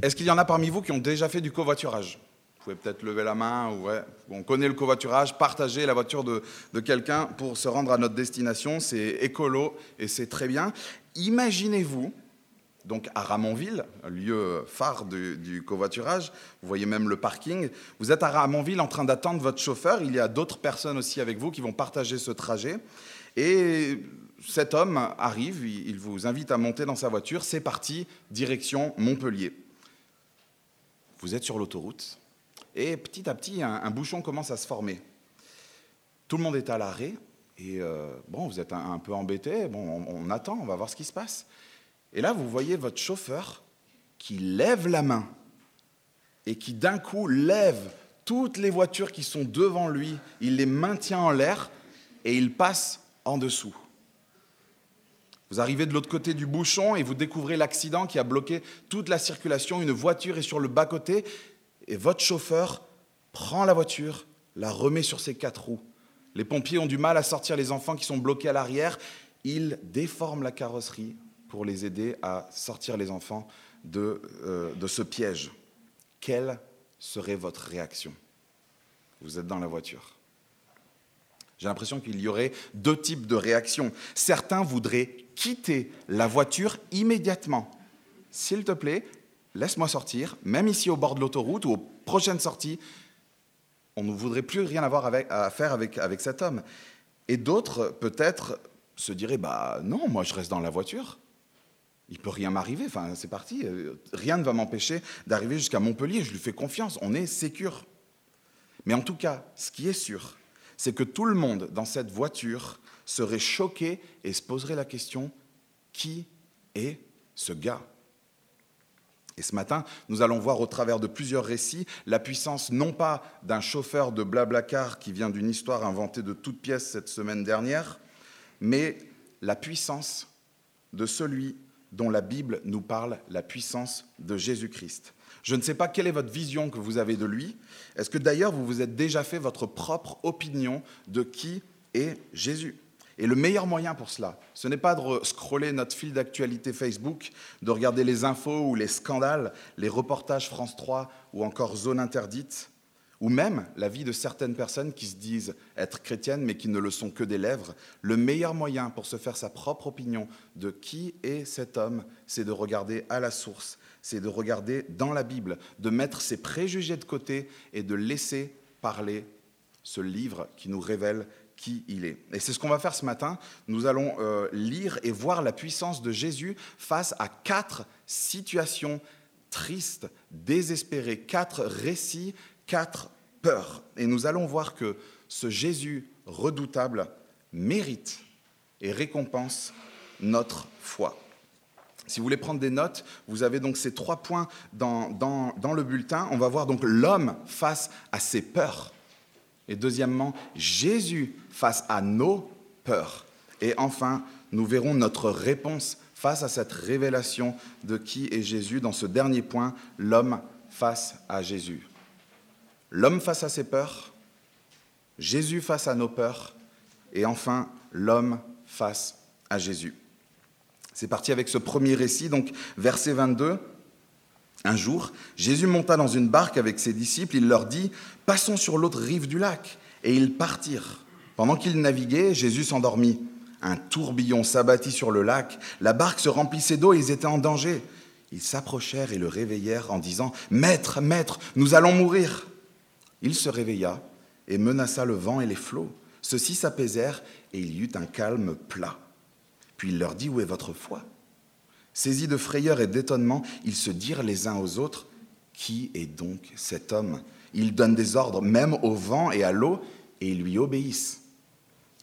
Est-ce qu'il y en a parmi vous qui ont déjà fait du covoiturage? Vous pouvez peut-être lever la main. On connaît le covoiturage, partager la voiture de, de quelqu'un pour se rendre à notre destination, c'est écolo et c'est très bien. Imaginez-vous, donc à Ramonville, lieu phare du, du, covoiturage, vous voyez même le parking, vous êtes à Ramonville en train d'attendre votre chauffeur, il y a d'autres personnes aussi avec vous qui vont partager ce trajet, et cet homme arrive, il vous invite à monter dans sa voiture, c'est parti, direction Montpellier vous êtes sur l'autoroute, et petit à petit, un, bouchon commence à se former. Tout le monde est à l'arrêt, et euh, bon, vous êtes un, peu embêté, bon, on, on attend, on va voir ce qui se passe. Et là, vous voyez votre chauffeur qui lève la main, et qui d'un coup lève toutes les voitures qui sont devant lui, il les maintient en l'air, et il passe en dessous. Vous arrivez de l'autre côté du bouchon et vous découvrez l'accident qui a bloqué toute la circulation. Une voiture est sur le bas-côté et votre chauffeur prend la voiture, la remet sur ses quatre roues. Les pompiers ont du mal à sortir les enfants qui sont bloqués à l'arrière. Ils déforment la carrosserie pour les aider à sortir les enfants de, euh, de ce piège. Quelle serait votre réaction? Vous êtes dans la voiture. J'ai l'impression qu'il y aurait deux types de réactions. Certains voudraient quitter la voiture immédiatement. S'il te plaît, laisse-moi sortir, même ici au bord de l'autoroute ou aux prochaines sorties. On ne voudrait plus rien avoir à faire avec, avec cet homme. Et d'autres, peut-être, se diraient Bah non, moi je reste dans la voiture. Il peut rien m'arriver, enfin c'est parti, rien ne va m'empêcher d'arriver jusqu'à Montpellier, je lui fais confiance, on est sécure. Mais en tout cas, ce qui est sûr, c'est que tout le monde dans cette voiture serait choqué et se poserait la question, qui est ce gars? Et ce matin, nous allons voir au travers de plusieurs récits la puissance non pas d'un chauffeur de Blablacar qui vient d'une histoire inventée de toutes pièces cette semaine dernière, mais la puissance de celui dont la Bible nous parle, la puissance de Jésus-Christ. Je ne sais pas quelle est votre vision que vous avez de lui. Est-ce que d'ailleurs vous vous êtes déjà fait votre propre opinion de qui est Jésus? Et le meilleur moyen pour cela, ce n'est pas de scroller notre fil d'actualité Facebook, de regarder les infos ou les scandales, les reportages France 3 ou encore Zone interdite, ou même la vie de certaines personnes qui se disent être chrétiennes mais qui ne le sont que des lèvres. Le meilleur moyen pour se faire sa propre opinion de qui est cet homme, c'est de regarder à la source, c'est de regarder dans la Bible, de mettre ses préjugés de côté et de laisser parler ce livre qui nous révèle qui il est. Et c'est ce qu'on va faire ce matin. Nous allons euh, lire et voir la puissance de Jésus face à quatre situations tristes, désespérées, quatre récits, quatre peurs. Et nous allons voir que ce Jésus redoutable mérite et récompense notre foi. Si vous voulez prendre des notes, vous avez donc ces trois points dans, dans, dans le bulletin. On va voir donc l'homme face à ses peurs. Et deuxièmement, Jésus face à nos peurs. Et enfin, nous verrons notre réponse face à cette révélation de qui est Jésus dans ce dernier point, l'homme face à Jésus. L'homme face à ses peurs, Jésus face à nos peurs, et enfin l'homme face à Jésus. C'est parti avec ce premier récit, donc verset 22. Un jour, Jésus monta dans une barque avec ses disciples, il leur dit, Passons sur l'autre rive du lac. Et ils partirent. Pendant qu'ils naviguaient, Jésus s'endormit. Un tourbillon s'abattit sur le lac, la barque se remplissait d'eau et ils étaient en danger. Ils s'approchèrent et le réveillèrent en disant, Maître, maître, nous allons mourir. Il se réveilla et menaça le vent et les flots. Ceux-ci s'apaisèrent et il y eut un calme plat. Puis il leur dit, Où est votre foi? Saisis de frayeur et d'étonnement, ils se dirent les uns aux autres, Qui est donc cet homme? Il donne des ordres même au vent et à l'eau, et ils lui obéissent.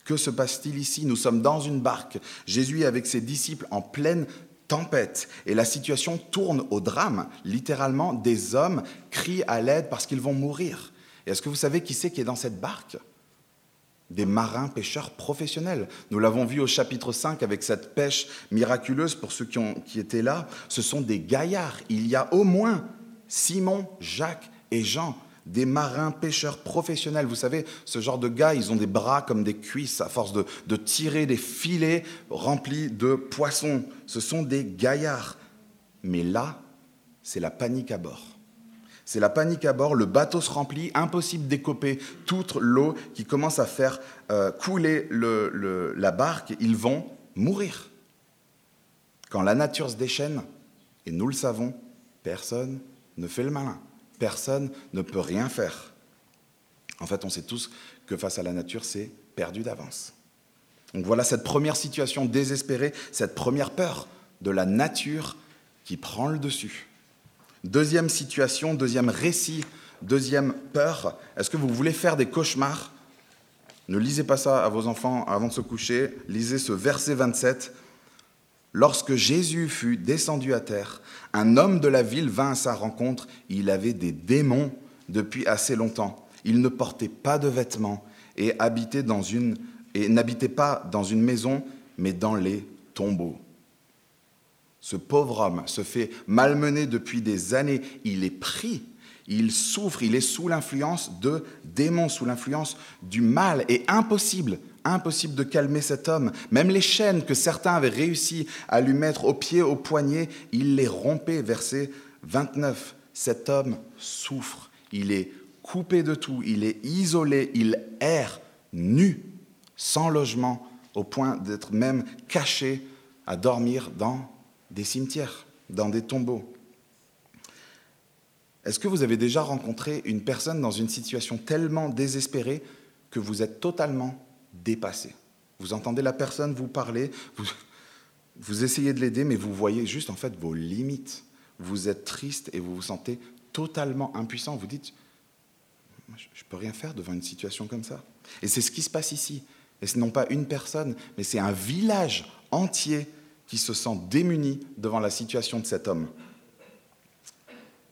Que se passe-t-il ici? Nous sommes dans une barque, Jésus avec ses disciples en pleine tempête, et la situation tourne au drame. Littéralement, des hommes crient à l'aide parce qu'ils vont mourir. Est-ce que vous savez qui c'est qui est dans cette barque? Des marins pêcheurs professionnels. Nous l'avons vu au chapitre 5 avec cette pêche miraculeuse pour ceux qui, étaient là. Ce sont des gaillards. Il y a au moins Simon, Jacques et Jean, des marins pêcheurs professionnels. Vous savez, ce genre de gars, ils ont des bras comme des cuisses à force de tirer des filets remplis de poissons. Ce sont des gaillards. Mais là, c'est la panique à bord. C'est la panique à bord, le bateau se remplit, impossible d'écoper toute l'eau qui commence à faire euh, couler la barque, ils vont mourir. Quand la nature se déchaîne, et nous le savons, personne ne fait le malin, personne ne peut rien faire. En fait, on sait tous que face à la nature, c'est perdu d'avance. Donc voilà cette première situation désespérée, cette première peur de la nature qui prend le dessus. Deuxième situation, deuxième récit, deuxième peur. Est-ce que vous voulez faire des cauchemars? Ne lisez pas ça à vos enfants avant de se coucher. Lisez ce verset 27. Lorsque Jésus fut descendu à terre, un homme de la ville vint à sa rencontre. Il avait des démons depuis assez longtemps. Il ne portait pas de vêtements et n'habitait pas dans une maison, mais dans les tombeaux. Ce pauvre homme se fait malmener depuis des années. Il est pris, il souffre, il est sous l'influence de démons, sous l'influence du mal. Et impossible, impossible de calmer cet homme. Même les chaînes que certains avaient réussi à lui mettre aux pieds, aux poignets, il les rompait. Verset 29. Cet homme souffre. Il est coupé de tout. Il est isolé. Il erre nu, sans logement, au point d'être même caché à dormir dans des cimetières, dans des tombeaux. Est-ce que vous avez déjà rencontré une personne dans une situation tellement désespérée que vous êtes totalement dépassé? Vous entendez la personne vous parler, vous, essayez de l'aider, mais vous voyez juste en fait vos limites. Vous êtes triste et vous vous sentez totalement impuissant. Vous dites, je ne peux rien faire devant une situation comme ça. Et c'est ce qui se passe ici. Et ce n'est pas une personne, mais c'est un village entier qui se sent démuni devant la situation de cet homme.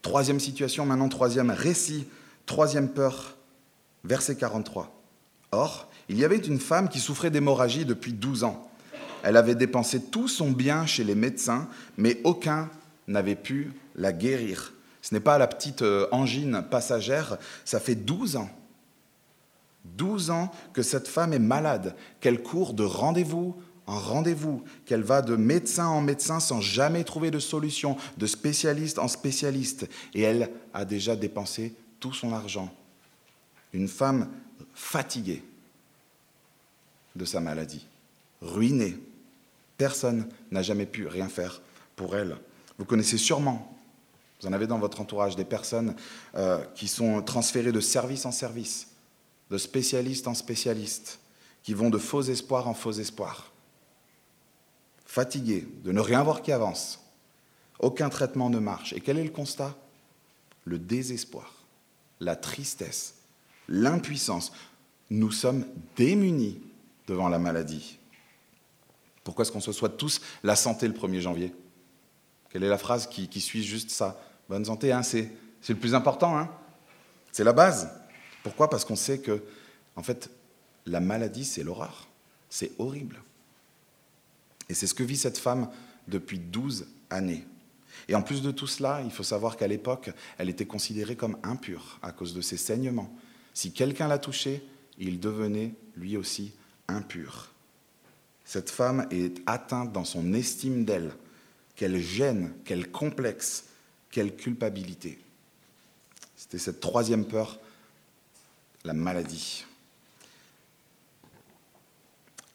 Troisième situation, maintenant troisième récit, troisième peur, verset 43. Or, il y avait une femme qui souffrait d'hémorragie depuis 12 ans. Elle avait dépensé tout son bien chez les médecins, mais aucun n'avait pu la guérir. Ce n'est pas la petite euh, angine passagère, ça fait 12 ans. 12 ans que cette femme est malade, qu'elle court de rendez-vous un rendez-vous, qu'elle va de médecin en médecin sans jamais trouver de solution, de spécialiste en spécialiste, et elle a déjà dépensé tout son argent. Une femme fatiguée de sa maladie, ruinée. Personne n'a jamais pu rien faire pour elle. Vous connaissez sûrement, vous en avez dans votre entourage, des personnes euh, qui sont transférées de service en service, de spécialiste en spécialiste, qui vont de faux espoirs en faux espoirs fatigué de ne rien voir qui avance. Aucun traitement ne marche. Et quel est le constat? Le désespoir, la tristesse, l'impuissance. Nous sommes démunis devant la maladie. Pourquoi est-ce qu'on se souhaite tous la santé le 1er janvier? Quelle est la phrase qui, suit juste ça? Bonne santé, hein, c'est, le plus important. Hein c'est la base. Pourquoi? Parce qu'on sait que, en fait, la maladie, c'est l'horreur. C'est horrible. Et c'est ce que vit cette femme depuis 12 années. Et en plus de tout cela, il faut savoir qu'à l'époque, elle était considérée comme impure à cause de ses saignements. Si quelqu'un la touchait, il devenait lui aussi impur. Cette femme est atteinte dans son estime d'elle. Quelle gêne, quel complexe, quelle culpabilité. C'était cette troisième peur, la maladie.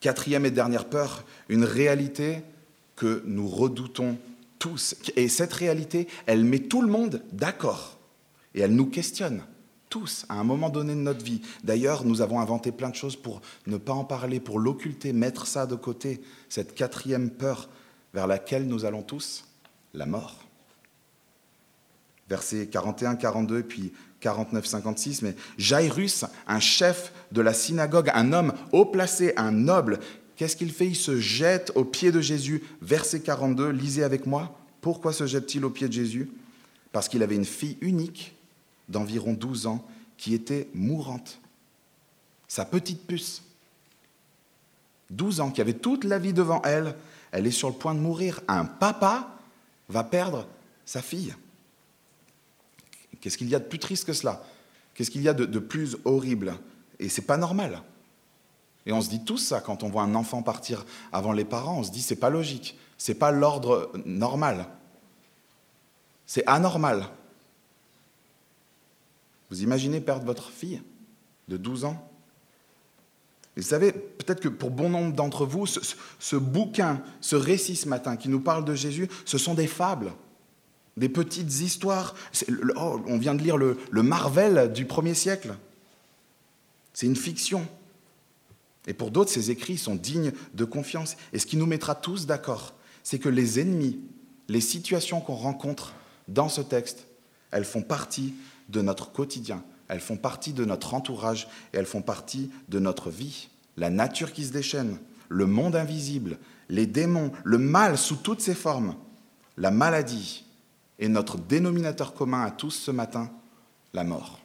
Quatrième et dernière peur, une réalité que nous redoutons tous. Et cette réalité, elle met tout le monde d'accord. Et elle nous questionne, tous, à un moment donné de notre vie. D'ailleurs, nous avons inventé plein de choses pour ne pas en parler, pour l'occulter, mettre ça de côté. Cette quatrième peur vers laquelle nous allons tous, la mort. Versets 41, 42, puis 49-56, mais Jairus, un chef de la synagogue, un homme haut placé, un noble, qu'est-ce qu'il fait? Il se jette aux pieds de Jésus. Verset 42, lisez avec moi. Pourquoi se jette-t-il aux pieds de Jésus? Parce qu'il avait une fille unique d'environ 12 ans qui était mourante. Sa petite puce. 12 ans, qui avait toute la vie devant elle, elle est sur le point de mourir. Un papa va perdre sa fille. Qu'est-ce qu'il y a de plus triste que cela? Qu'est-ce qu'il y a de, plus horrible? Et c'est pas normal. Et on se dit tous ça quand on voit un enfant partir avant les parents. On se dit c'est pas logique, c'est pas l'ordre normal. C'est anormal. Vous imaginez perdre votre fille de 12 ans? Vous savez, peut-être que pour bon nombre d'entre vous, ce, bouquin, ce récit ce matin qui nous parle de Jésus, ce sont des fables, des petites histoires. Oh, on vient de lire le, le Marvel du premier siècle. C'est une fiction. Et pour d'autres, ces écrits sont dignes de confiance. Et ce qui nous mettra tous d'accord, c'est que les ennemis, les situations qu'on rencontre dans ce texte, elles font partie de notre quotidien, elles font partie de notre entourage et elles font partie de notre vie. La nature qui se déchaîne, le monde invisible, les démons, le mal sous toutes ses formes, la maladie et notre dénominateur commun à tous ce matin, la mort.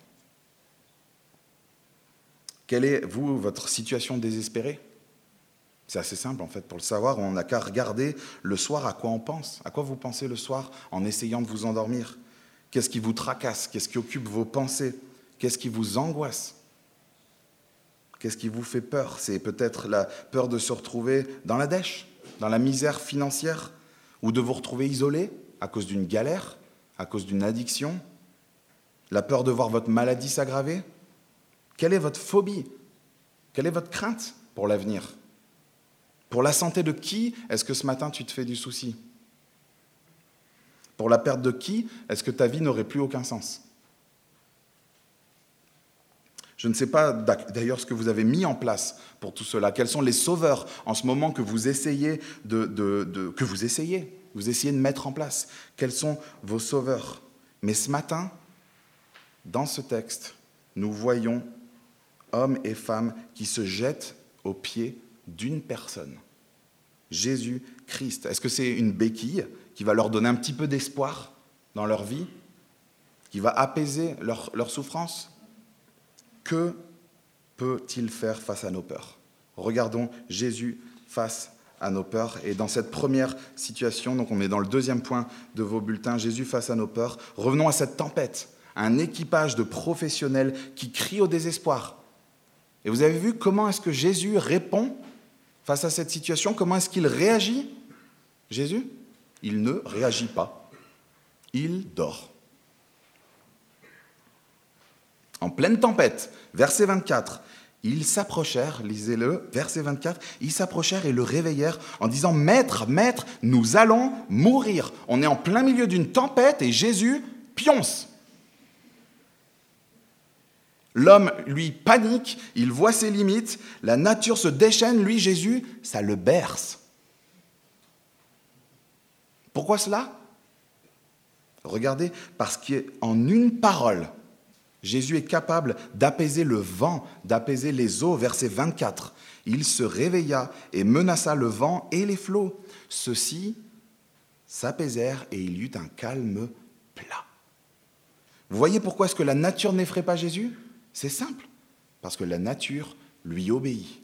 Quelle est, vous, votre situation désespérée? C'est assez simple, en fait, pour le savoir. On n'a qu'à regarder le soir à quoi on pense. À quoi vous pensez le soir en essayant de vous endormir? Qu'est-ce qui vous tracasse? Qu'est-ce qui occupe vos pensées? Qu'est-ce qui vous angoisse? Qu'est-ce qui vous fait peur? C'est peut-être la peur de se retrouver dans la dèche, dans la misère financière, ou de vous retrouver isolé? À cause d'une galère, à cause d'une addiction, la peur de voir votre maladie s'aggraver. Quelle est votre phobie? Quelle est votre crainte pour l'avenir? Pour la santé de qui est-ce que ce matin tu te fais du souci? Pour la perte de qui est-ce que ta vie n'aurait plus aucun sens? Je ne sais pas d'ailleurs ce que vous avez mis en place pour tout cela. Quels sont les sauveurs en ce moment que vous essayez de, que vous essayez, vous essayez de mettre en place. Quels sont vos sauveurs? Mais ce matin, dans ce texte, nous voyons hommes et femmes qui se jettent aux pieds d'une personne, Jésus-Christ. Est-ce que c'est une béquille qui va leur donner un petit peu d'espoir dans leur vie, qui va apaiser leur, leur souffrance? Que peut-il faire face à nos peurs? Regardons Jésus face à nos peurs. Et dans cette première situation, donc on est dans le deuxième point de vos bulletins, Jésus face à nos peurs, revenons à cette tempête, un équipage de professionnels qui crient au désespoir. Et vous avez vu comment est-ce que Jésus répond face à cette situation? Comment est-ce qu'il réagit? Jésus il ne réagit pas. Il dort. En pleine tempête, verset 24, ils s'approchèrent, lisez-le, verset 24, ils s'approchèrent et le réveillèrent en disant, Maître, Maître, nous allons mourir. On est en plein milieu d'une tempête et Jésus pionce. L'homme, lui, panique, il voit ses limites, la nature se déchaîne, lui, Jésus, ça le berce. Pourquoi cela? Regardez, parce qu'en une parole, Jésus est capable d'apaiser le vent, d'apaiser les eaux. Verset 24. Il se réveilla et menaça le vent et les flots. Ceux-ci s'apaisèrent et il y eut un calme plat. Vous voyez pourquoi est-ce que la nature n'effraie pas Jésus? C'est simple, parce que la nature lui obéit.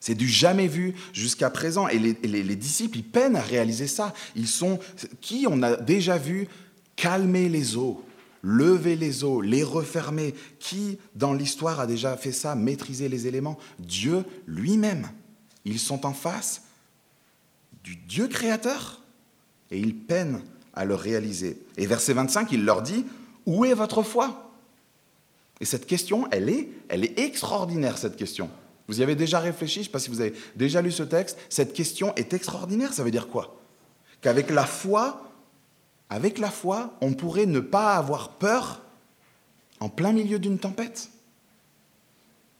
C'est du jamais vu jusqu'à présent. Et les, disciples, ils peinent à réaliser ça. Ils sont qui on a déjà vu calmer les eaux, lever les eaux, les refermer. Qui dans l'histoire a déjà fait ça, maîtriser les éléments? Dieu lui-même. Ils sont en face du Dieu créateur et ils peinent à le réaliser. Et verset 25, il leur dit, où est votre foi? Et cette question, elle est, elle est extraordinaire, cette question. Vous y avez déjà réfléchi, je ne sais pas si vous avez déjà lu ce texte. Cette question est extraordinaire. Ça veut dire quoi? Qu'avec la foi, avec la foi, on pourrait ne pas avoir peur en plein milieu d'une tempête.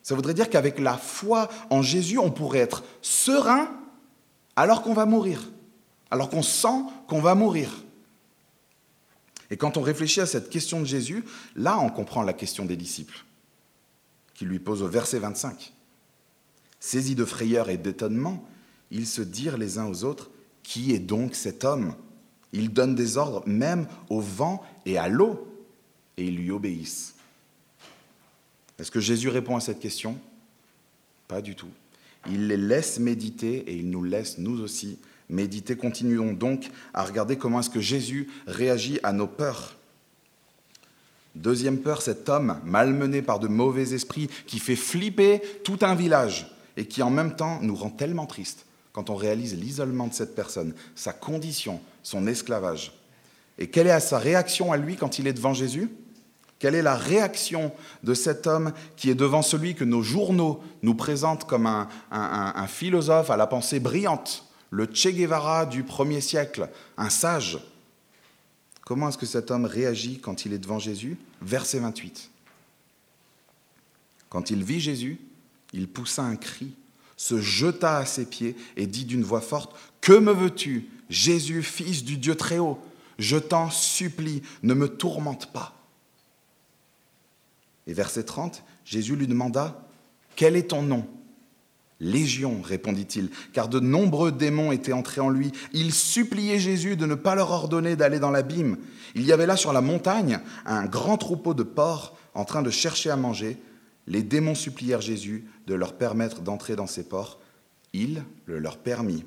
Ça voudrait dire qu'avec la foi en Jésus, on pourrait être serein alors qu'on va mourir, alors qu'on sent qu'on va mourir. Et quand on réfléchit à cette question de Jésus, là on comprend la question des disciples, qui lui pose au verset 25. Saisis de frayeur et d'étonnement, ils se dirent les uns aux autres, Qui est donc cet homme? Il donne des ordres même au vent et à l'eau, et ils lui obéissent. Est-ce que Jésus répond à cette question? Pas du tout. Il les laisse méditer et il nous laisse, nous aussi, méditer. Continuons donc à regarder comment est-ce que Jésus réagit à nos peurs. Deuxième peur, cet homme malmené par de mauvais esprits qui fait flipper tout un village et qui en même temps nous rend tellement tristes quand on réalise l'isolement de cette personne, sa condition, son esclavage. Et quelle est sa réaction à lui quand il est devant Jésus? Quelle est la réaction de cet homme qui est devant celui que nos journaux nous présentent comme un, philosophe à la pensée brillante, le Che Guevara du premier siècle, un sage? Comment est-ce que cet homme réagit quand il est devant Jésus? Verset 28. Quand il vit Jésus, il poussa un cri, se jeta à ses pieds et dit d'une voix forte, Que me veux-tu, Jésus, fils du Dieu très haut? Je t'en supplie, ne me tourmente pas. Et verset 30, Jésus lui demanda, Quel est ton nom Légion, répondit-il, car de nombreux démons étaient entrés en lui. Il suppliait Jésus de ne pas leur ordonner d'aller dans l'abîme. Il y avait là sur la montagne un grand troupeau de porcs en train de chercher à manger. Les démons supplièrent Jésus de leur permettre d'entrer dans ces porcs. Il le leur permit.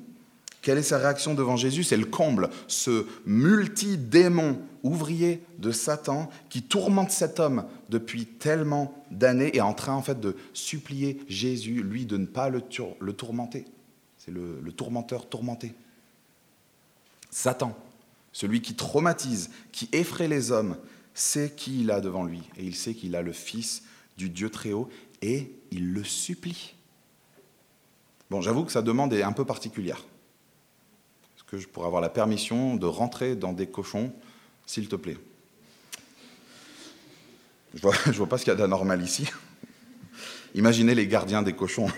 Quelle est sa réaction devant Jésus? C'est le comble, ce multi-démon ouvrier de Satan qui tourmente cet homme depuis tellement d'années et est en train en fait de supplier Jésus, lui, de ne pas le, tourmenter. C'est le, le tourmenteur tourmenté. Satan, celui qui traumatise, qui effraie les hommes, sait qui il a devant lui et il sait qu'il a le Fils du Dieu très haut et il le supplie. Bon, j'avoue que sa demande est un peu particulière que je pourrais avoir la permission de rentrer dans des cochons, s'il te plaît? Je vois, je vois pas ce qu'il y a d'anormal ici. Imaginez les gardiens des cochons.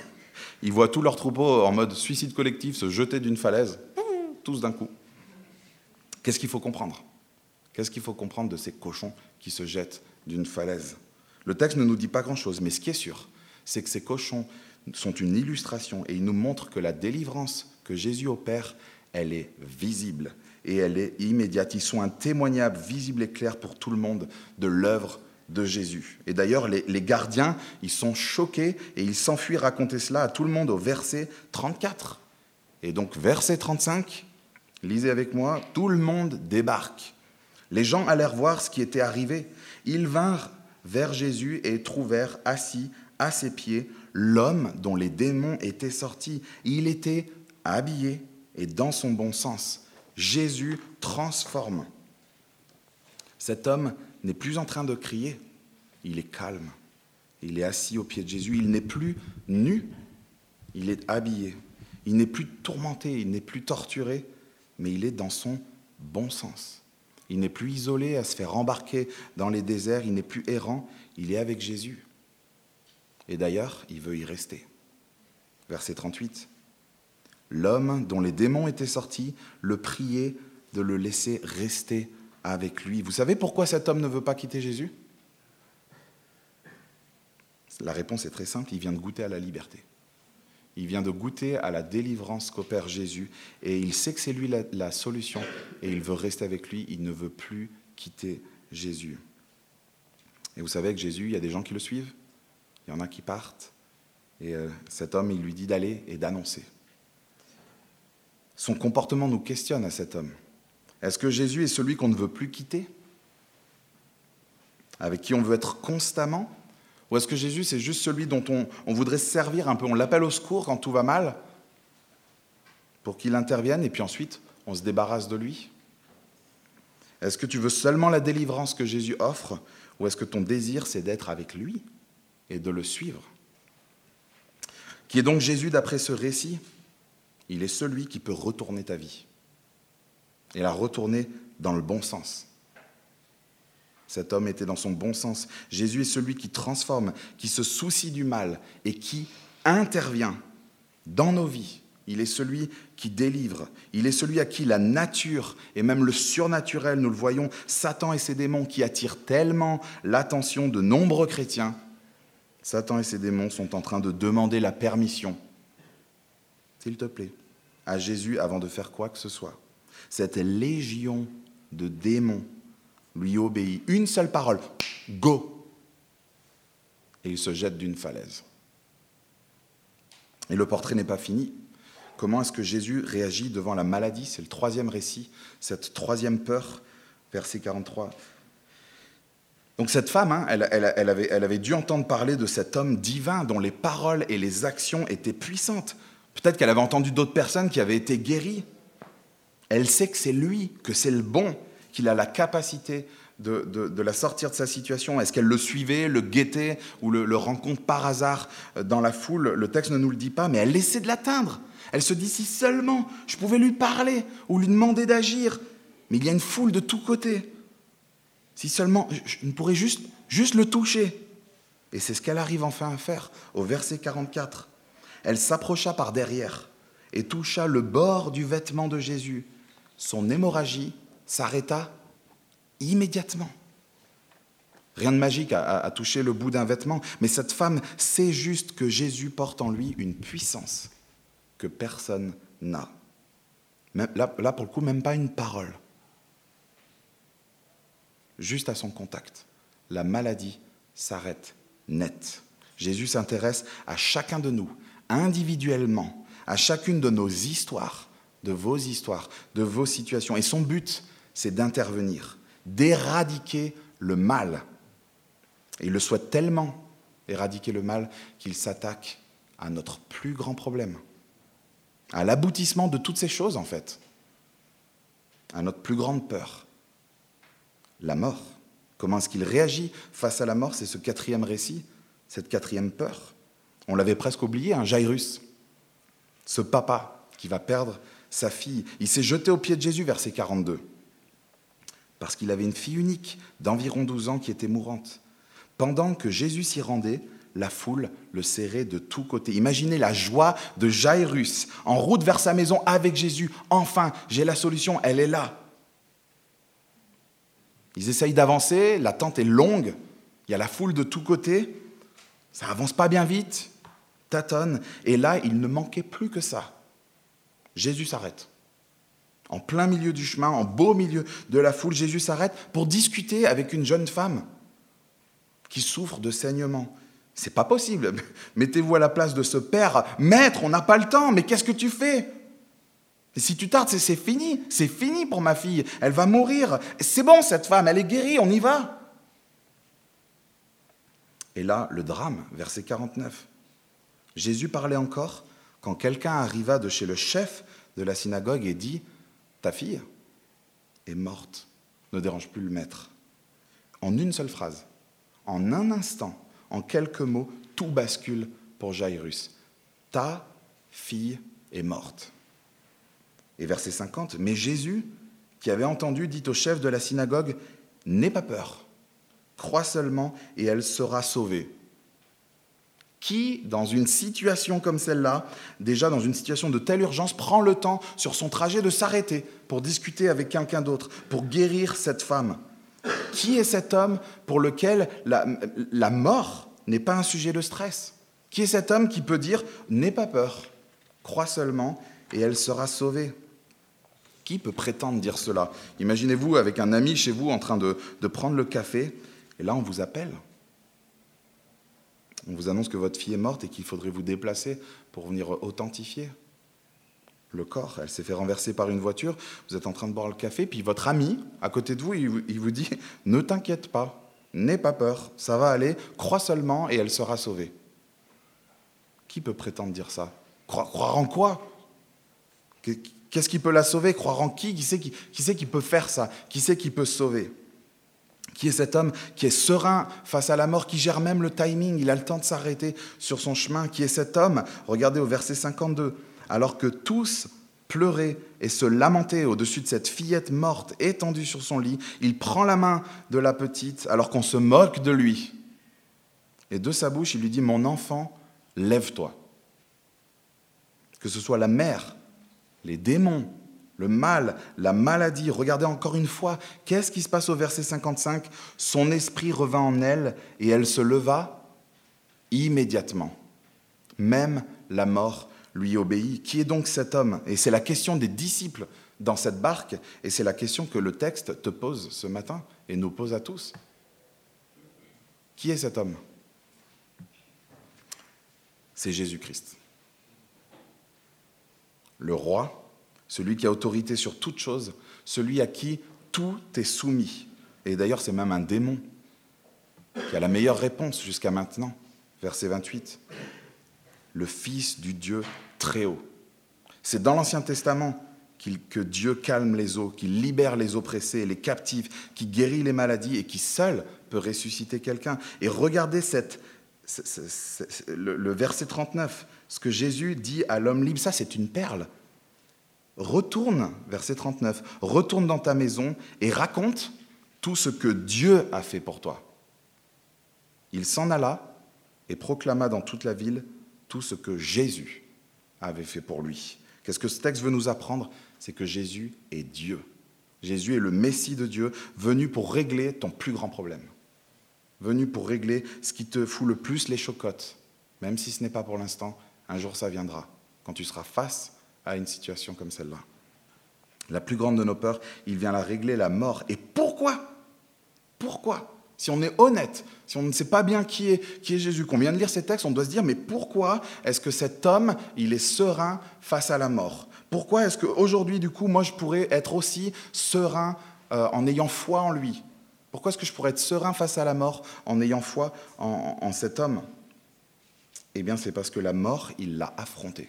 Ils voient tous leurs troupeaux en mode suicide collectif se jeter d'une falaise, tous d'un coup. Qu'est-ce qu'il faut comprendre? Qu'est-ce qu'il faut comprendre de ces cochons qui se jettent d'une falaise? Le texte ne nous dit pas grand-chose, mais ce qui est sûr, c'est que ces cochons sont une illustration et ils nous montrent que la délivrance que Jésus opère elle est visible et elle est immédiate. Ils sont un témoignage visible et clair pour tout le monde de l'œuvre de Jésus. Et d'ailleurs, les, gardiens, ils sont choqués et ils s'enfuient raconter cela à tout le monde au verset 34. Et donc, verset 35, lisez avec moi, tout le monde débarque. Les gens allèrent voir ce qui était arrivé. Ils vinrent vers Jésus et trouvèrent assis à ses pieds l'homme dont les démons étaient sortis. Il était habillé et dans son bon sens. Jésus transforme. Cet homme n'est plus en train de crier, il est calme. Il est assis au pied de Jésus, il n'est plus nu, il est habillé. Il n'est plus tourmenté, il n'est plus torturé, mais il est dans son bon sens. Il n'est plus isolé à se faire embarquer dans les déserts, il n'est plus errant, il est avec Jésus. Et d'ailleurs, il veut y rester. Verset 38. L'homme dont les démons étaient sortis le priait de le laisser rester avec lui. Vous savez pourquoi cet homme ne veut pas quitter Jésus? La réponse est très simple, il vient de goûter à la liberté. Il vient de goûter à la délivrance qu'opère Jésus et il sait que c'est lui la, solution et il veut rester avec lui, il ne veut plus quitter Jésus. Et vous savez que Jésus, il y a des gens qui le suivent, il y en a qui partent et euh, cet homme, il lui dit d'aller et d'annoncer. Son comportement nous questionne à cet homme. Est-ce que Jésus est celui qu'on ne veut plus quitter? Avec qui on veut être constamment? Ou est-ce que Jésus, c'est juste celui dont on, voudrait se servir un peu On l'appelle au secours quand tout va mal pour qu'il intervienne et puis ensuite on se débarrasse de lui? Est-ce que tu veux seulement la délivrance que Jésus offre ou est-ce que ton désir c'est d'être avec lui et de le suivre? Qui est donc Jésus d'après ce récit? Il est celui qui peut retourner ta vie et la retourner dans le bon sens. Cet homme était dans son bon sens. Jésus est celui qui transforme, qui se soucie du mal et qui intervient dans nos vies. Il est celui qui délivre. Il est celui à qui la nature et même le surnaturel, nous le voyons, Satan et ses démons qui attirent tellement l'attention de nombreux chrétiens. Satan et ses démons sont en train de demander la permission. S'il te plaît, à Jésus avant de faire quoi que ce soit. Cette légion de démons lui obéit. Une seule parole, go. Et il se jette d'une falaise. Et le portrait n'est pas fini. Comment est-ce que Jésus réagit devant la maladie? C'est le troisième récit, cette troisième peur, verset 43. Donc cette femme, hein, elle, avait, elle avait dû entendre parler de cet homme divin dont les paroles et les actions étaient puissantes. Peut-être qu'elle avait entendu d'autres personnes qui avaient été guéries. Elle sait que c'est lui, que c'est le bon. Qu'il a la capacité de, la sortir de sa situation? Est-ce qu'elle le suivait, le guettait ou le, rencontre par hasard euh, dans la foule? Le texte ne nous le dit pas, mais elle essaie de l'atteindre. Elle se dit si seulement je pouvais lui parler ou lui demander d'agir. Mais il y a une foule de tous côtés. Si seulement je ne pourrais juste, juste le toucher. Et c'est ce qu'elle arrive enfin à faire au verset 44. Elle s'approcha par derrière et toucha le bord du vêtement de Jésus. Son hémorragie s'arrêta immédiatement. Rien de magique à, toucher le bout d'un vêtement, mais cette femme sait juste que Jésus porte en lui une puissance que personne n'a. Là, là, pour le coup, même pas une parole. Juste à son contact, la maladie s'arrête net. Jésus s'intéresse à chacun de nous, individuellement, à chacune de nos histoires, de vos histoires, de vos situations. Et son but, c'est d'intervenir d'éradiquer le mal. Et il le souhaite tellement, éradiquer le mal, qu'il s'attaque à notre plus grand problème, à l'aboutissement de toutes ces choses en fait, à notre plus grande peur, la mort. Comment est-ce qu'il réagit face à la mort? C'est ce quatrième récit, cette quatrième peur. On l'avait presque oublié, un Jairus, ce papa qui va perdre sa fille. Il s'est jeté aux pieds de Jésus, verset 42 parce qu'il avait une fille unique d'environ 12 ans qui était mourante. Pendant que Jésus s'y rendait, la foule le serrait de tous côtés. Imaginez la joie de Jairus en route vers sa maison avec Jésus. Enfin, j'ai la solution, elle est là. Ils essayent d'avancer, l'attente est longue, il y a la foule de tous côtés, ça avance pas bien vite, tâtonne, et là, il ne manquait plus que ça. Jésus s'arrête en plein milieu du chemin, en beau milieu de la foule, Jésus s'arrête pour discuter avec une jeune femme qui souffre de saignement. C'est pas possible. Mettez-vous à la place de ce père. Maître, on n'a pas le temps, mais qu'est-ce que tu fais? Si tu tardes, c'est fini. C'est fini pour ma fille. Elle va mourir. C'est bon, cette femme, elle est guérie, on y va. Et là, le drame, verset 49. Jésus parlait encore quand quelqu'un arriva de chez le chef de la synagogue et dit ta fille est morte, ne dérange plus le maître. En une seule phrase, en un instant, en quelques mots, tout bascule pour Jairus. Ta fille est morte. Et verset 50, mais Jésus, qui avait entendu, dit au chef de la synagogue, N'aie pas peur, crois seulement et elle sera sauvée. Qui, dans une situation comme celle-là, déjà dans une situation de telle urgence, prend le temps sur son trajet de s'arrêter pour discuter avec quelqu'un d'autre, pour guérir cette femme. Qui est cet homme pour lequel la, mort n'est pas un sujet de stress? Qui est cet homme qui peut dire N'aie pas peur, crois seulement et elle sera sauvée? Qui peut prétendre dire cela? Imaginez-vous avec un ami chez vous en train de prendre le café, et là on vous appelle on vous annonce que votre fille est morte et qu'il faudrait vous déplacer pour venir authentifier le corps. Elle s'est fait renverser par une voiture, vous êtes en train de boire le café, puis votre ami, à côté de vous, il vous dit, ne t'inquiète pas, n'aie pas peur, ça va aller, crois seulement et elle sera sauvée. Qui peut prétendre dire ça? Croire en quoi? Qu'est-ce qui peut la sauver? Croire en qui? Qui c'est qui, qui, qui peut faire ça? Qui c'est qui peut sauver? Qui est cet homme qui est serein face à la mort, qui gère même le timing, il a le temps de s'arrêter sur son chemin, qui est cet homme, regardez au verset 52, alors que tous pleuraient et se lamentaient au-dessus de cette fillette morte étendue sur son lit, il prend la main de la petite alors qu'on se moque de lui. Et de sa bouche, il lui dit, mon enfant, lève-toi. Que ce soit la mère, les démons, le mal, la maladie. Regardez encore une fois, qu'est-ce qui se passe au verset 55 Son esprit revint en elle et elle se leva immédiatement. Même la mort lui obéit. Qui est donc cet homme? Et c'est la question des disciples dans cette barque, et c'est la question que le texte te pose ce matin et nous pose à tous. Qui est cet homme? C'est Jésus-Christ. Le roi celui qui a autorité sur toute chose, celui à qui tout est soumis. Et d'ailleurs, c'est même un démon qui a la meilleure réponse jusqu'à maintenant. Verset 28. Le Fils du Dieu très haut. C'est dans l'Ancien Testament que Dieu calme les eaux, qu'il libère les oppressés, les captifs, qui guérit les maladies et qui seul peut ressusciter quelqu'un. Et regardez cette, le, le verset 39, ce que Jésus dit à l'homme libre, ça c'est une perle. Retourne, verset 39, retourne dans ta maison et raconte tout ce que Dieu a fait pour toi. Il s'en alla et proclama dans toute la ville tout ce que Jésus avait fait pour lui. Qu'est-ce que ce texte veut nous apprendre? C'est que Jésus est Dieu. Jésus est le Messie de Dieu, venu pour régler ton plus grand problème. Venu pour régler ce qui te fout le plus les chocottes. Même si ce n'est pas pour l'instant, un jour ça viendra, quand tu seras face à une situation comme celle-là. La plus grande de nos peurs, il vient la régler, la mort. Et pourquoi? Pourquoi? Si on est honnête, si on ne sait pas bien qui est, qui est Jésus, qu'on vient de lire ces textes, on doit se dire, mais pourquoi est-ce que cet homme, il est serein face à la mort? Pourquoi est-ce qu'aujourd'hui, du coup, moi, je pourrais être aussi serein euh, en ayant foi en lui? Pourquoi est-ce que je pourrais être serein face à la mort en ayant foi en, en cet homme? Eh bien, c'est parce que la mort, il l'a affronté.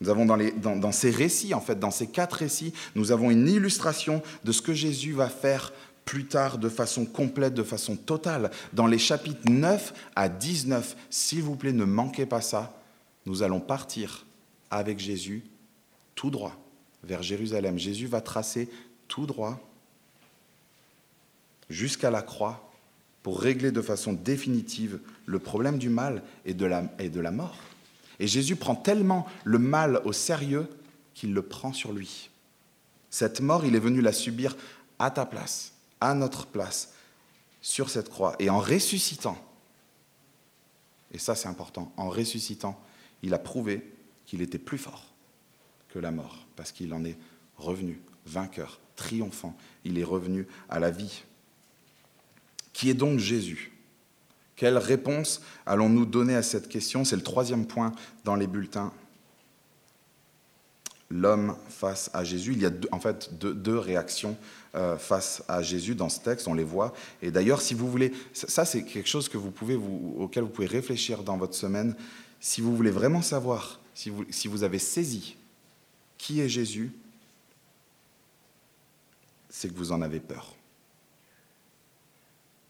Nous avons dans, ces récits, en fait, dans ces quatre récits, nous avons une illustration de ce que Jésus va faire plus tard de façon complète, de façon totale. Dans les chapitres 9 à 19, s'il vous plaît, ne manquez pas ça. Nous allons partir avec Jésus tout droit vers Jérusalem. Jésus va tracer tout droit jusqu'à la croix pour régler de façon définitive le problème du mal et de la, et de la mort. Et Jésus prend tellement le mal au sérieux qu'il le prend sur lui. Cette mort, il est venu la subir à ta place, à notre place, sur cette croix. Et en ressuscitant, et ça c'est important, en ressuscitant, il a prouvé qu'il était plus fort que la mort, parce qu'il en est revenu vainqueur, triomphant. Il est revenu à la vie. Qui est donc Jésus? Quelle réponse allons-nous donner à cette question? C'est le troisième point dans les bulletins. L'homme face à Jésus. Il y a en fait deux, réactions euh, face à Jésus dans ce texte, on les voit. Et d'ailleurs, si vous voulez, ça c'est quelque chose que vous pouvez auquel vous pouvez réfléchir dans votre semaine. Si vous voulez vraiment savoir, si vous, si vous avez saisi qui est Jésus, c'est que vous en avez peur.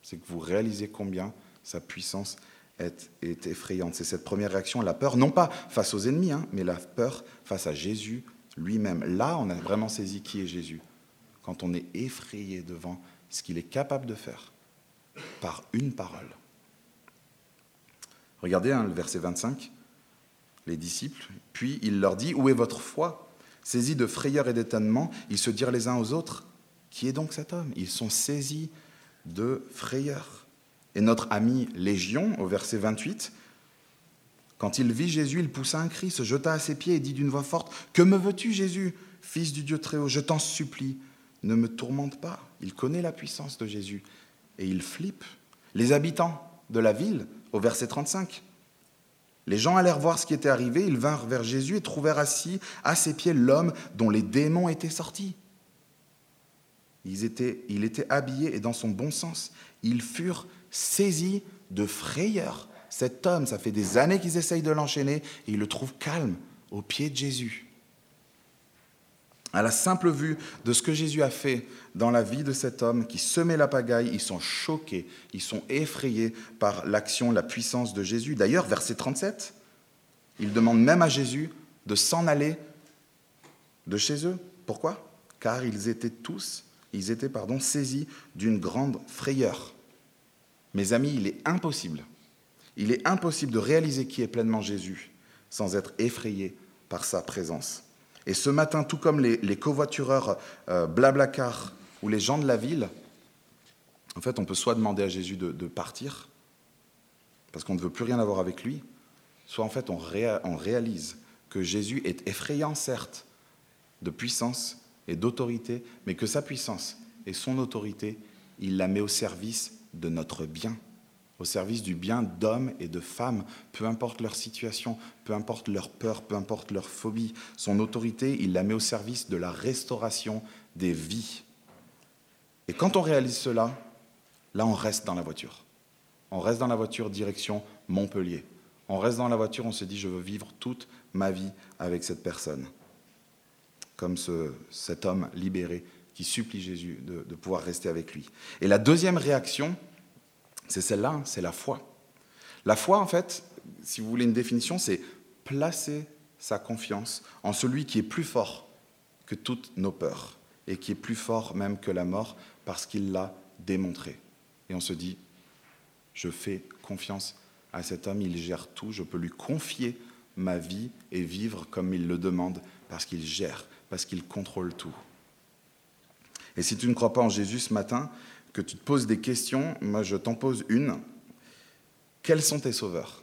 C'est que vous réalisez combien sa puissance est, effrayante. C'est cette première réaction, la peur, non pas face aux ennemis, hein, mais la peur face à Jésus lui-même. Là, on a vraiment saisi qui est Jésus, quand on est effrayé devant ce qu'il est capable de faire par une parole. Regardez hein, le verset 25, les disciples, puis il leur dit, où est votre foi? Saisis de frayeur et d'étonnement, ils se dirent les uns aux autres, qui est donc cet homme? Ils sont saisis de frayeur. Et notre ami Légion, au verset 28, quand il vit Jésus, il poussa un cri, se jeta à ses pieds et dit d'une voix forte, Que me veux-tu, Jésus, fils du Dieu très haut Je t'en supplie, ne me tourmente pas. Il connaît la puissance de Jésus et il flippe. Les habitants de la ville, au verset 35, les gens allèrent voir ce qui était arrivé, ils vinrent vers Jésus et trouvèrent assis à ses pieds l'homme dont les démons étaient sortis. il était habillé et dans son bon sens. Ils furent saisi de frayeur. Cet homme, ça fait des années qu'ils essayent de l'enchaîner et ils le trouvent calme au pied de Jésus. À la simple vue de ce que Jésus a fait dans la vie de cet homme qui semait la pagaille, ils sont choqués, ils sont effrayés par l'action, la puissance de Jésus. D'ailleurs, verset 37, il demande même à Jésus de s'en aller de chez eux. Pourquoi? Car ils étaient tous, ils étaient pardon, saisis d'une grande frayeur. Mes amis, il est impossible, il est impossible de réaliser qui est pleinement Jésus sans être effrayé par sa présence. Et ce matin, tout comme les, covoitureurs euh, blablacar ou les gens de la ville, en fait, on peut soit demander à Jésus de, partir, parce qu'on ne veut plus rien avoir avec lui, soit en fait on, on réalise que Jésus est effrayant, certes, de puissance et d'autorité, mais que sa puissance et son autorité, il la met au service de notre bien, au service du bien d'hommes et de femmes, peu importe leur situation, peu importe leur peur, peu importe leur phobie. Son autorité, il la met au service de la restauration des vies. Et quand on réalise cela, là, on reste dans la voiture. On reste dans la voiture direction Montpellier. On reste dans la voiture, on se dit, je veux vivre toute ma vie avec cette personne. comme cet homme libéré qui supplie Jésus de, pouvoir rester avec lui. Et la deuxième réaction, c'est celle-là, hein, c'est la foi. La foi, en fait, si vous voulez une définition, c'est placer sa confiance en celui qui est plus fort que toutes nos peurs et qui est plus fort même que la mort parce qu'il l'a démontré. Et on se dit, je fais confiance à cet homme, il gère tout, je peux lui confier ma vie et vivre comme il le demande parce qu'il gère, parce qu'il contrôle tout. Et si tu ne crois pas en Jésus ce matin, que tu te poses des questions, moi je t'en pose une. Quels sont tes sauveurs?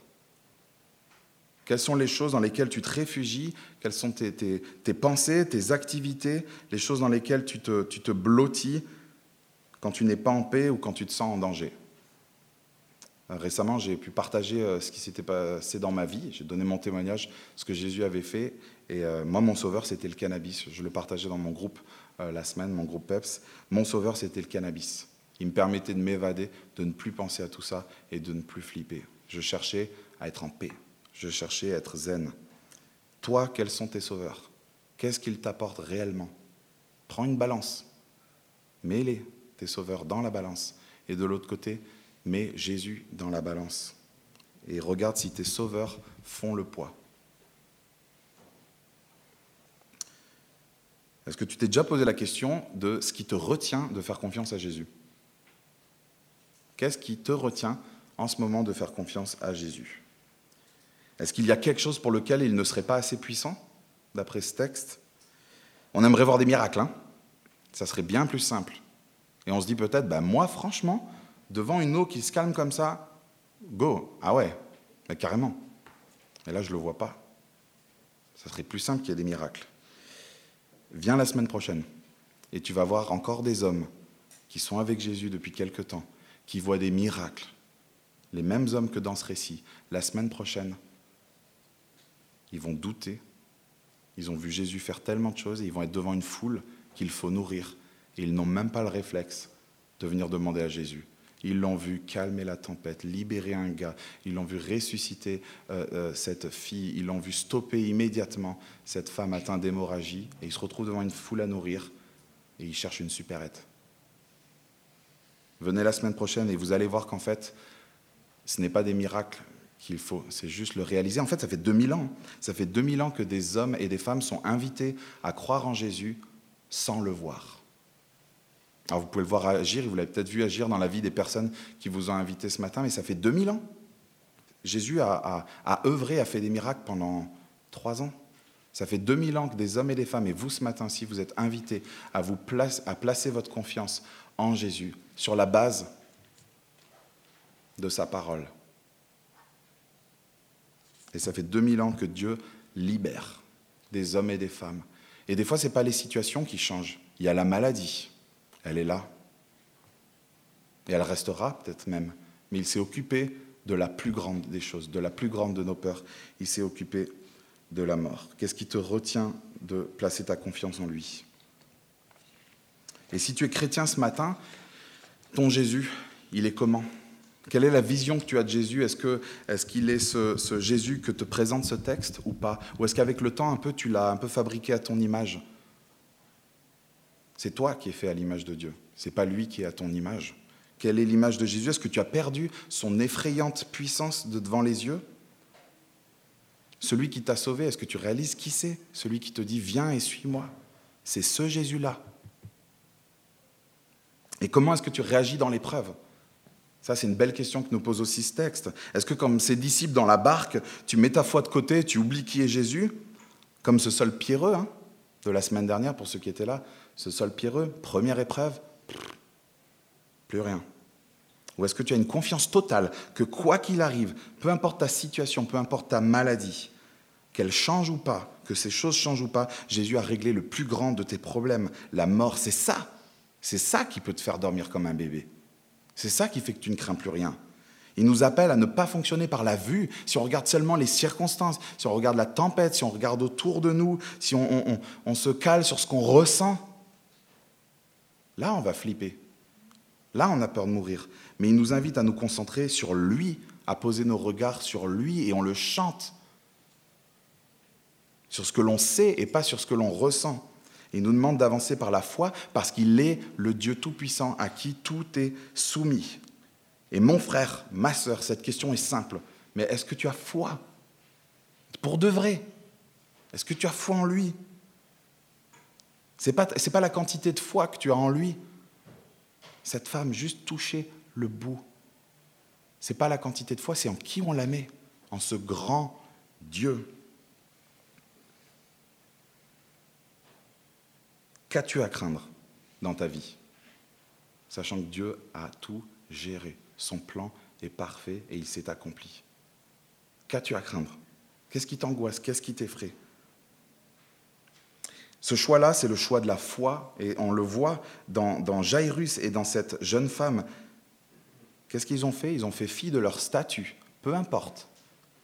Quelles sont les choses dans lesquelles tu te réfugies? Quelles sont tes, pensées, tes activités, les choses dans lesquelles tu te, tu te blottis quand tu n'es pas en paix ou quand tu te sens en danger? Récemment, j'ai pu partager euh, ce qui s'était passé dans ma vie. J'ai donné mon témoignage, ce que Jésus avait fait. Et euh, moi, mon sauveur, c'était le cannabis. Je le partageais dans mon groupe la semaine, mon groupe PEPS. Mon sauveur, c'était le cannabis. Il me permettait de m'évader, de ne plus penser à tout ça et de ne plus flipper. Je cherchais à être en paix. Je cherchais à être zen. Toi, quels sont tes sauveurs? Qu'est-ce qu'ils t'apportent réellement? Prends une balance. Mets-les, tes sauveurs, dans la balance. Et de l'autre côté, mets Jésus dans la balance. Et regarde si tes sauveurs font le poids. Est-ce que tu t'es déjà posé la question de ce qui te retient de faire confiance à Jésus? Qu'est-ce qui te retient en ce moment de faire confiance à Jésus? Est-ce qu'il y a quelque chose pour lequel il ne serait pas assez puissant, d'après ce texte? On aimerait voir des miracles, hein? Ça serait bien plus simple. Et on se dit peut-être, ben moi franchement, devant une eau qui se calme comme ça, go, ah ouais, mais carrément. Et là, je ne le vois pas. Ça serait plus simple qu'il y ait des miracles. Viens la semaine prochaine et tu vas voir encore des hommes qui sont avec Jésus depuis quelque temps qui voient des miracles, les mêmes hommes que dans ce récit, la semaine prochaine, ils vont douter. Ils ont vu Jésus faire tellement de choses et ils vont être devant une foule qu'il faut nourrir. Et ils n'ont même pas le réflexe de venir demander à Jésus. Ils l'ont vu calmer la tempête, libérer un gars, ils l'ont vu ressusciter euh, euh, cette fille, ils l'ont vu stopper immédiatement cette femme atteinte d'hémorragie, et ils se retrouvent devant une foule à nourrir, et ils cherchent une supérette. Venez la semaine prochaine et vous allez voir qu'en fait, ce n'est pas des miracles qu'il faut, c'est juste le réaliser. En fait, ça fait 2000 ans. Ça fait 2000 ans que des hommes et des femmes sont invités à croire en Jésus sans le voir. Alors vous pouvez le voir agir, vous l'avez peut-être vu agir dans la vie des personnes qui vous ont invité ce matin, mais ça fait 2000 ans. Jésus a, œuvré, a fait des miracles pendant trois ans. Ça fait 2000 ans que des hommes et des femmes, et vous ce matin-ci, vous êtes invités à, à placer votre confiance en Jésus, sur la base de sa parole. Et ça fait 2000 ans que Dieu libère des hommes et des femmes. Et des fois, ce n'est pas les situations qui changent. Il y a la maladie. Elle est là. Et elle restera peut-être même. Mais il s'est occupé de la plus grande des choses, de la plus grande de nos peurs. Il s'est occupé de la mort. Qu'est-ce qui te retient de placer ta confiance en lui? Et si tu es chrétien ce matin, ton Jésus, il est comment? Quelle est la vision que tu as de Jésus? Est-ce qu'il est, ce, ce, Jésus que te présente ce texte ou pas? Ou est-ce qu'avec le temps, un peu, tu l'as un peu fabriqué à ton image? C'est toi qui es fait à l'image de Dieu. C'est pas lui qui est à ton image. Quelle est l'image de Jésus? Est-ce que tu as perdu son effrayante puissance de devant les yeux? Celui qui t'a sauvé, est-ce que tu réalises qui c'est? Celui qui te dit viens et suis-moi. C'est ce Jésus-là. Et comment est-ce que tu réagis dans l'épreuve? Ça, c'est une belle question que nous pose aussi ce texte. Est-ce que comme ces disciples dans la barque, tu mets ta foi de côté, tu oublies qui est Jésus? Comme ce sol pierreux hein, de la semaine dernière, pour ceux qui étaient là, ce sol pierreux, première épreuve, plus rien. Ou est-ce que tu as une confiance totale que quoi qu'il arrive, peu importe ta situation, peu importe ta maladie, qu'elle change ou pas, que ces choses changent ou pas, Jésus a réglé le plus grand de tes problèmes, la mort. C'est ça c'est ça qui peut te faire dormir comme un bébé. C'est ça qui fait que tu ne crains plus rien. Il nous appelle à ne pas fonctionner par la vue. Si on regarde seulement les circonstances, si on regarde la tempête, si on regarde autour de nous, si on, se cale sur ce qu'on ressent, là on va flipper. Là on a peur de mourir. Mais il nous invite à nous concentrer sur lui, à poser nos regards sur lui et on le chante. Sur ce que l'on sait et pas sur ce que l'on ressent. Il nous demande d'avancer par la foi parce qu'il est le Dieu Tout-Puissant à qui tout est soumis. Et mon frère, ma sœur, cette question est simple. Mais est-ce que tu as foi? Pour de vrai Est-ce que tu as foi en lui? Ce n'est pas, pas la quantité de foi que tu as en lui. Cette femme, juste toucher le bout. Ce n'est pas la quantité de foi, c'est en qui on la met, en ce grand Dieu. Qu'as-tu à craindre dans ta vie Sachant que Dieu a tout géré. Son plan est parfait et il s'est accompli? Qu'as-tu à craindre? Qu'est-ce qui t'angoisse? Qu'est-ce qui t'effraie? Ce choix-là, c'est le choix de la foi, et on le voit dans, Jairus et dans cette jeune femme. Qu'est-ce qu'ils ont fait? Ils ont fait fi de leur statut, peu importe,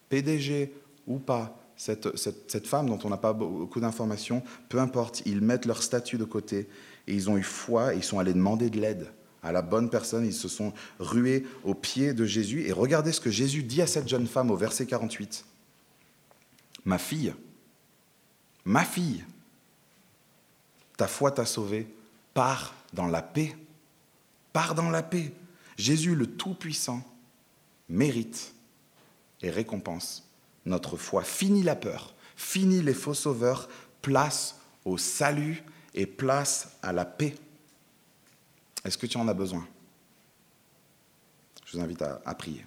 PDG ou pas, cette, cette, cette femme dont on n'a pas beaucoup d'informations, peu importe, ils mettent leur statut de côté et ils ont eu foi et ils sont allés demander de l'aide à la bonne personne, ils se sont rués aux pieds de Jésus. Et regardez ce que Jésus dit à cette jeune femme au verset 48. Ma fille, ma fille, ta foi t'a sauvée, pars dans la paix, pars dans la paix. Jésus le Tout-Puissant mérite et récompense notre foi. Fini la peur, fini les faux sauveurs, place au salut et place à la paix. Est-ce que tu en as besoin? Je vous invite à prier.